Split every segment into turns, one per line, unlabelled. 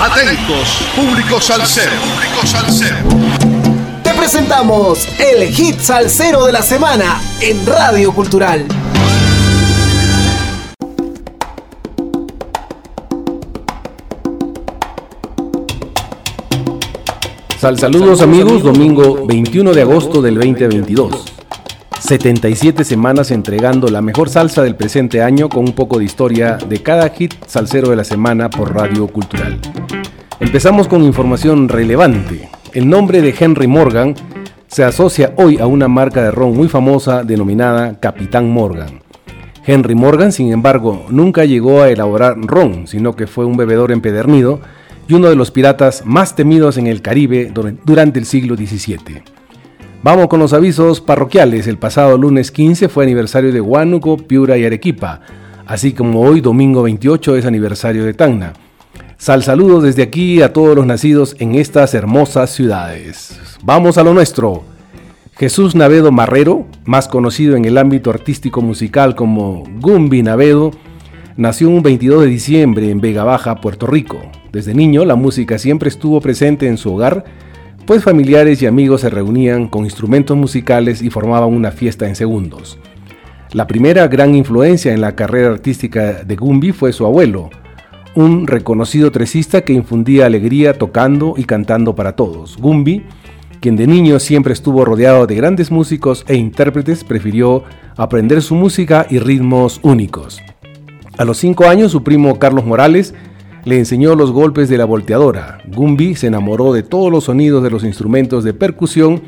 Atentos, público salsero. Público salsero.
Te presentamos el hit salsero de la semana en Radio Cultural.
Sal saludos amigos, domingo 21 de agosto del 2022. 77 semanas entregando la mejor salsa del presente año con un poco de historia de cada hit salsero de la semana por Radio Cultural. Empezamos con información relevante. El nombre de Henry Morgan se asocia hoy a una marca de ron muy famosa denominada Capitán Morgan. Henry Morgan, sin embargo, nunca llegó a elaborar ron, sino que fue un bebedor empedernido y uno de los piratas más temidos en el Caribe durante el siglo XVII. Vamos con los avisos parroquiales. El pasado lunes 15 fue aniversario de Huánuco, Piura y Arequipa, así como hoy domingo 28 es aniversario de Tacna. Sal saludos desde aquí a todos los nacidos en estas hermosas ciudades. Vamos a lo nuestro. Jesús Navedo Marrero, más conocido en el ámbito artístico musical como Gumbi Navedo, nació un 22 de diciembre en Vega Baja, Puerto Rico. Desde niño la música siempre estuvo presente en su hogar, pues familiares y amigos se reunían con instrumentos musicales y formaban una fiesta en segundos. La primera gran influencia en la carrera artística de Gumbi fue su abuelo, un reconocido tresista que infundía alegría tocando y cantando para todos. Gumbi, quien de niño siempre estuvo rodeado de grandes músicos e intérpretes, prefirió aprender su música y ritmos únicos. A los cinco años su primo Carlos Morales le enseñó los golpes de la volteadora. Gumbi se enamoró de todos los sonidos de los instrumentos de percusión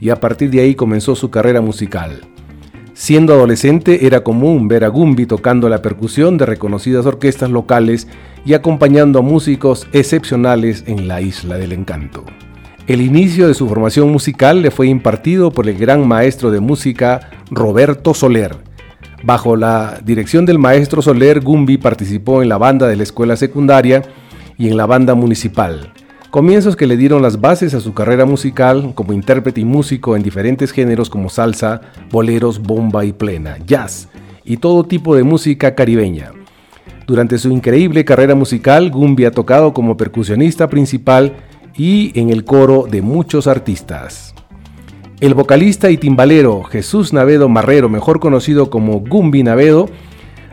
y a partir de ahí comenzó su carrera musical. Siendo adolescente era común ver a Gumbi tocando la percusión de reconocidas orquestas locales y acompañando a músicos excepcionales en la Isla del Encanto. El inicio de su formación musical le fue impartido por el gran maestro de música Roberto Soler, Bajo la dirección del maestro Soler, Gumbi participó en la banda de la escuela secundaria y en la banda municipal. Comienzos que le dieron las bases a su carrera musical como intérprete y músico en diferentes géneros como salsa, boleros, bomba y plena, jazz y todo tipo de música caribeña. Durante su increíble carrera musical, Gumbi ha tocado como percusionista principal y en el coro de muchos artistas. El vocalista y timbalero Jesús Navedo Marrero, mejor conocido como Gumbi Navedo,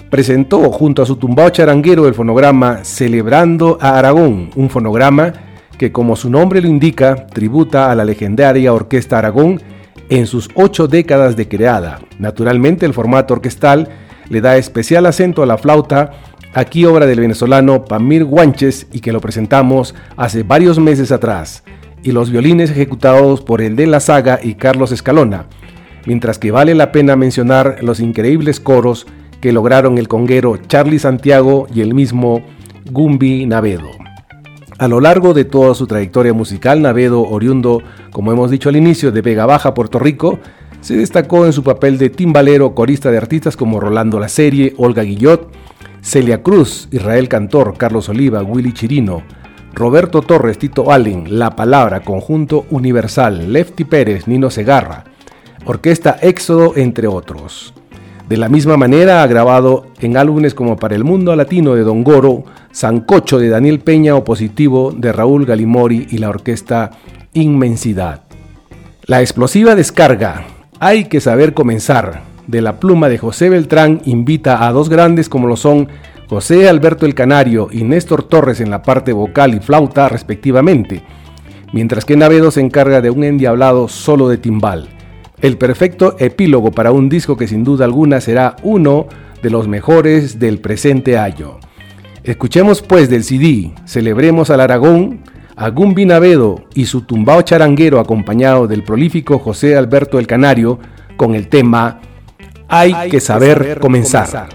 presentó junto a su tumbao charanguero el fonograma Celebrando a Aragón, un fonograma que como su nombre lo indica, tributa a la legendaria Orquesta Aragón en sus ocho décadas de creada. Naturalmente el formato orquestal le da especial acento a la flauta, aquí obra del venezolano Pamir Guanches y que lo presentamos hace varios meses atrás y los violines ejecutados por el de la saga y Carlos Escalona, mientras que vale la pena mencionar los increíbles coros que lograron el conguero Charlie Santiago y el mismo Gumbi Navedo. A lo largo de toda su trayectoria musical, Navedo, oriundo, como hemos dicho al inicio, de Vega Baja, Puerto Rico, se destacó en su papel de timbalero, corista de artistas como Rolando La Serie, Olga Guillot, Celia Cruz, Israel Cantor, Carlos Oliva, Willy Chirino, Roberto Torres, Tito Allen, La Palabra, Conjunto Universal, Lefty Pérez, Nino Segarra, Orquesta Éxodo, entre otros. De la misma manera ha grabado en álbumes como Para el Mundo Latino de Don Goro, Sancocho de Daniel Peña Opositivo de Raúl Galimori y la orquesta Inmensidad. La explosiva descarga, Hay que saber comenzar, de la pluma de José Beltrán invita a dos grandes como lo son José Alberto el Canario y Néstor Torres en la parte vocal y flauta respectivamente, mientras que Navedo se encarga de un endiablado solo de timbal. El perfecto epílogo para un disco que sin duda alguna será uno de los mejores del presente año. Escuchemos pues del CD, celebremos al Aragón, a Gumbi Navedo y su tumbao charanguero acompañado del prolífico José Alberto el Canario con el tema Hay, que saber, comenzar.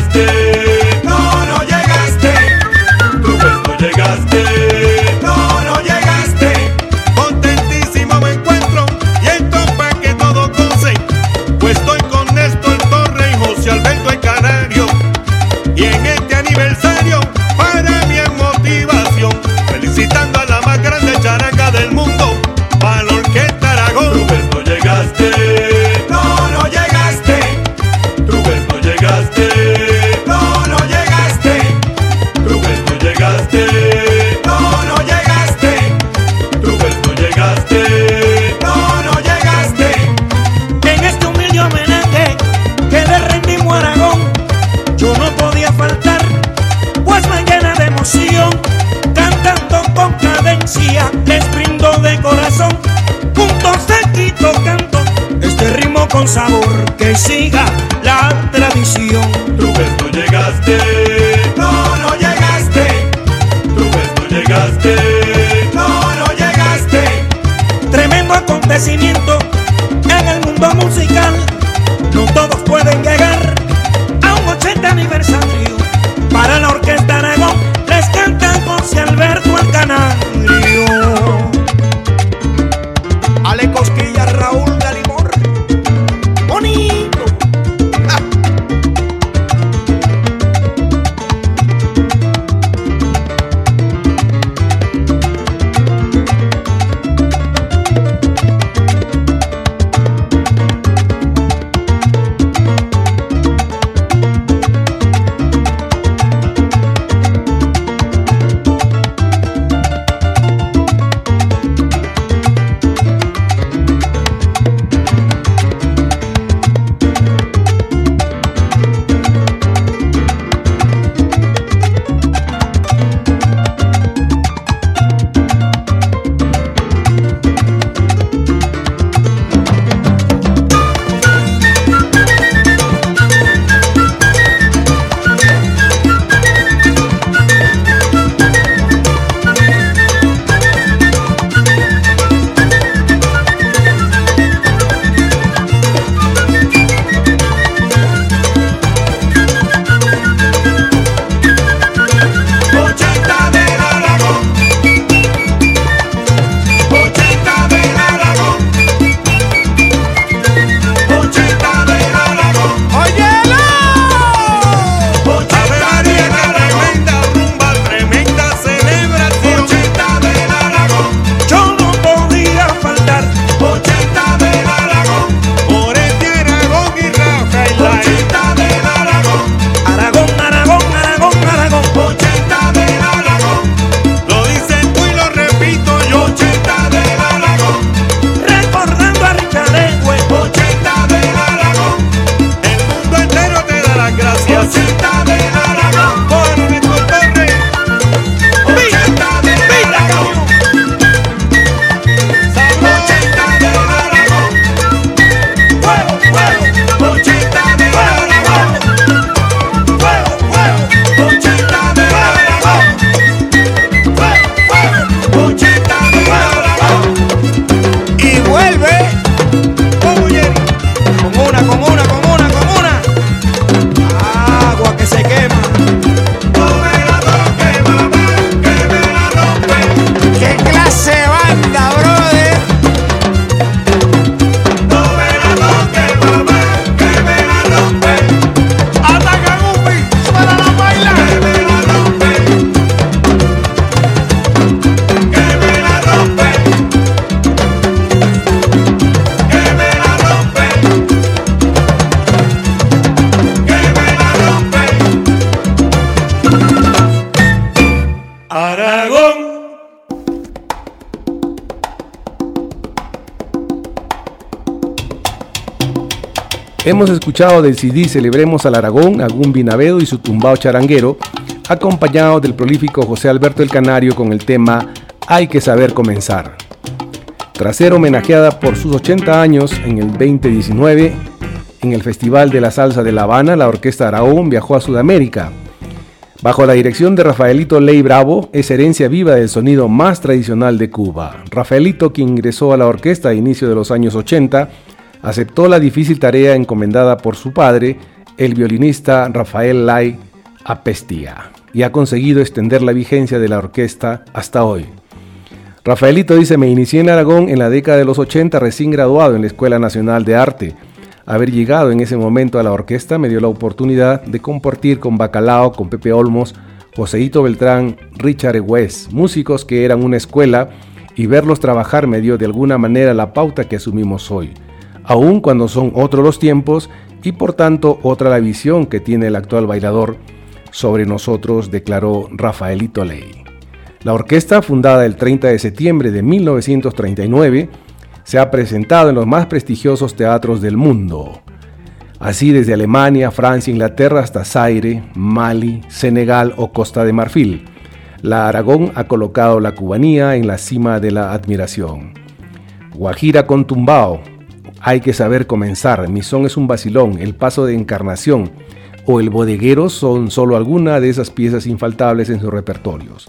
Las con sabor que siga la tradición. Tú ves, no llegaste, no, no llegaste. Tú ves, no llegaste, no, no llegaste.
Tremendo acontecimiento en el mundo musical. No todos pueden llegar a un 80 aniversario. Para la orquesta Aragón les canta José Alberto el Canario. Ale Cosquilla.
Hemos escuchado del CD Celebremos al Aragón, Agún Binavedo y su tumbao charanguero, acompañado del prolífico José Alberto el Canario con el tema Hay que saber comenzar. Tras ser homenajeada por sus 80 años en el 2019, en el Festival de la Salsa de La Habana, la Orquesta Aragón viajó a Sudamérica. Bajo la dirección de Rafaelito Ley Bravo, es herencia viva del sonido más tradicional de Cuba. Rafaelito, quien ingresó a la orquesta a inicio de los años 80, aceptó la difícil tarea encomendada por su padre, el violinista Rafael Lai Apestía, y ha conseguido extender la vigencia de la orquesta hasta hoy. Rafaelito dice, me inicié en Aragón en la década de los 80 recién graduado en la Escuela Nacional de Arte. Haber llegado en ese momento a la orquesta me dio la oportunidad de compartir con Bacalao, con Pepe Olmos, Joseito Beltrán, Richard Egues, músicos que eran una escuela, y verlos trabajar me dio de alguna manera la pauta que asumimos hoy aun cuando son otros los tiempos y por tanto otra la visión que tiene el actual bailador sobre nosotros, declaró Rafaelito Ley. La orquesta, fundada el 30 de septiembre de 1939, se ha presentado en los más prestigiosos teatros del mundo, así desde Alemania, Francia, Inglaterra hasta Zaire, Mali, Senegal o Costa de Marfil. La Aragón ha colocado la cubanía en la cima de la admiración. Guajira con Tumbao, hay que saber comenzar. Mi son es un vacilón, el paso de encarnación o el bodeguero son solo algunas de esas piezas infaltables en sus repertorios.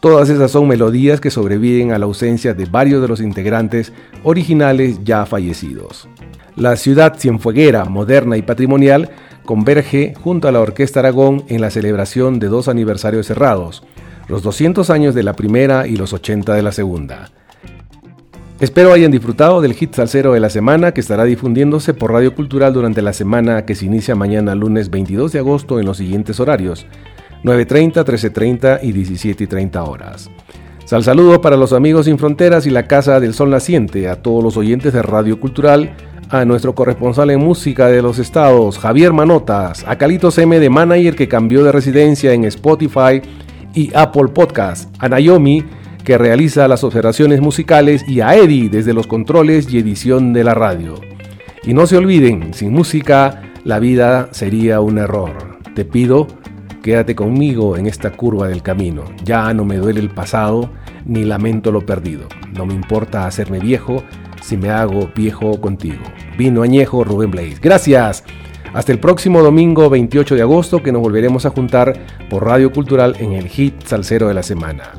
Todas esas son melodías que sobreviven a la ausencia de varios de los integrantes originales ya fallecidos. La ciudad cienfueguera, moderna y patrimonial converge junto a la Orquesta Aragón en la celebración de dos aniversarios cerrados, los 200 años de la primera y los 80 de la segunda. Espero hayan disfrutado del hit salsero de la semana que estará difundiéndose por Radio Cultural durante la semana que se inicia mañana lunes 22 de agosto en los siguientes horarios 9.30, 13.30 y 17.30 horas. Sal saludo para los amigos sin fronteras y la Casa del Sol Naciente, a todos los oyentes de Radio Cultural, a nuestro corresponsal en música de los estados, Javier Manotas, a Calitos M de Manager que cambió de residencia en Spotify y Apple Podcast, a Naomi que realiza las observaciones musicales, y a Eddie desde los controles y edición de la radio. Y no se olviden, sin música la vida sería un error. Te pido, quédate conmigo en esta curva del camino. Ya no me duele el pasado, ni lamento lo perdido. No me importa hacerme viejo si me hago viejo contigo. Vino añejo Rubén Blaze. Gracias. Hasta el próximo domingo 28 de agosto que nos volveremos a juntar por Radio Cultural en el hit salsero de la semana.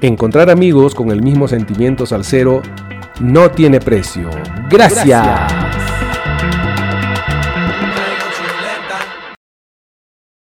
Encontrar amigos con el mismo sentimiento salsero no tiene precio. Gracias.